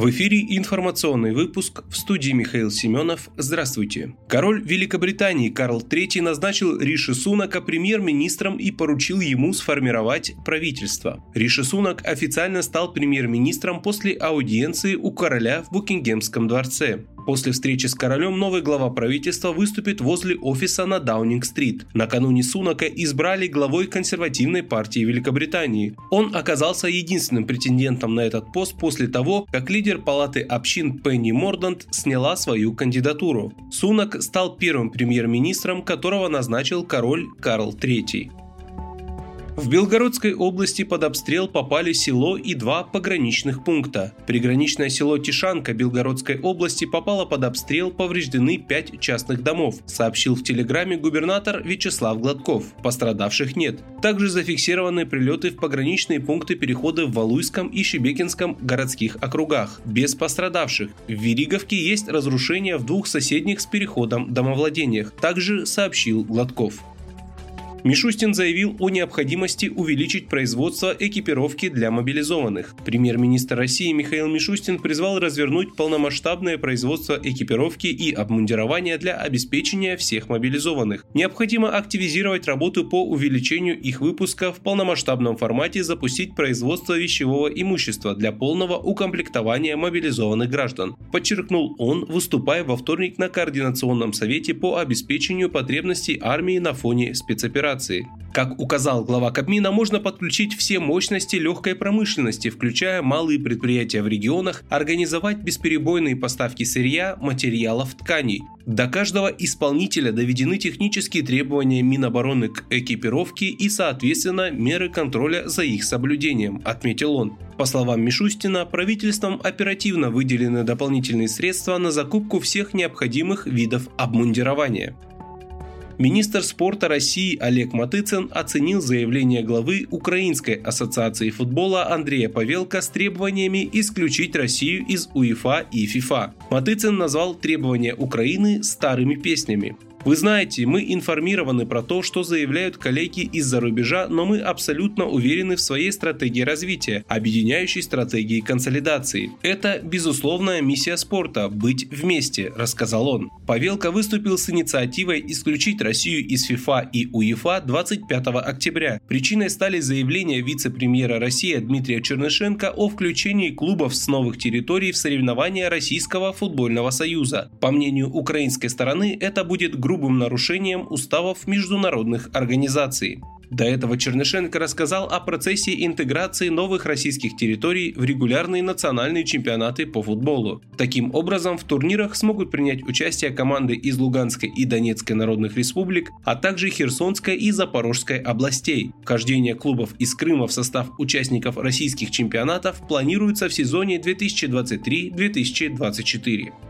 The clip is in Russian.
В эфире информационный выпуск в студии Михаил Семенов. Здравствуйте. Король Великобритании Карл III назначил Риши Сунака премьер-министром и поручил ему сформировать правительство. Риши Сунак официально стал премьер-министром после аудиенции у короля в Букингемском дворце. После встречи с королем новый глава правительства выступит возле офиса на Даунинг-стрит. Накануне Сунака избрали главой консервативной партии Великобритании. Он оказался единственным претендентом на этот пост после того, как лидер палаты общин Пенни Мордант сняла свою кандидатуру. Сунак стал первым премьер-министром, которого назначил король Карл III. В Белгородской области под обстрел попали село и два пограничных пункта. Приграничное село Тишанка Белгородской области попало под обстрел, повреждены пять частных домов, сообщил в телеграме губернатор Вячеслав Гладков. Пострадавших нет. Также зафиксированы прилеты в пограничные пункты перехода в Валуйском и Шебекинском городских округах. Без пострадавших. В Вериговке есть разрушения в двух соседних с переходом домовладениях, также сообщил Гладков. Мишустин заявил о необходимости увеличить производство экипировки для мобилизованных. Премьер-министр России Михаил Мишустин призвал развернуть полномасштабное производство экипировки и обмундирования для обеспечения всех мобилизованных. Необходимо активизировать работу по увеличению их выпуска в полномасштабном формате, запустить производство вещевого имущества для полного укомплектования мобилизованных граждан. Подчеркнул он, выступая во вторник на Координационном совете по обеспечению потребностей армии на фоне спецоперации операции. Как указал глава Кабмина, можно подключить все мощности легкой промышленности, включая малые предприятия в регионах, организовать бесперебойные поставки сырья, материалов, тканей. До каждого исполнителя доведены технические требования Минобороны к экипировке и, соответственно, меры контроля за их соблюдением, отметил он. По словам Мишустина, правительством оперативно выделены дополнительные средства на закупку всех необходимых видов обмундирования. Министр спорта России Олег Матыцын оценил заявление главы Украинской ассоциации футбола Андрея Павелка с требованиями исключить Россию из УЕФА и ФИФА. Матыцын назвал требования Украины старыми песнями. Вы знаете, мы информированы про то, что заявляют коллеги из-за рубежа, но мы абсолютно уверены в своей стратегии развития, объединяющей стратегии консолидации. Это безусловная миссия спорта – быть вместе, рассказал он. Павелка выступил с инициативой исключить Россию из ФИФА и УЕФА 25 октября. Причиной стали заявления вице-премьера России Дмитрия Чернышенко о включении клубов с новых территорий в соревнования Российского футбольного союза. По мнению украинской стороны, это будет группа грубым нарушением уставов международных организаций. До этого Чернышенко рассказал о процессе интеграции новых российских территорий в регулярные национальные чемпионаты по футболу. Таким образом, в турнирах смогут принять участие команды из Луганской и Донецкой народных республик, а также Херсонской и Запорожской областей. Вхождение клубов из Крыма в состав участников российских чемпионатов планируется в сезоне 2023-2024.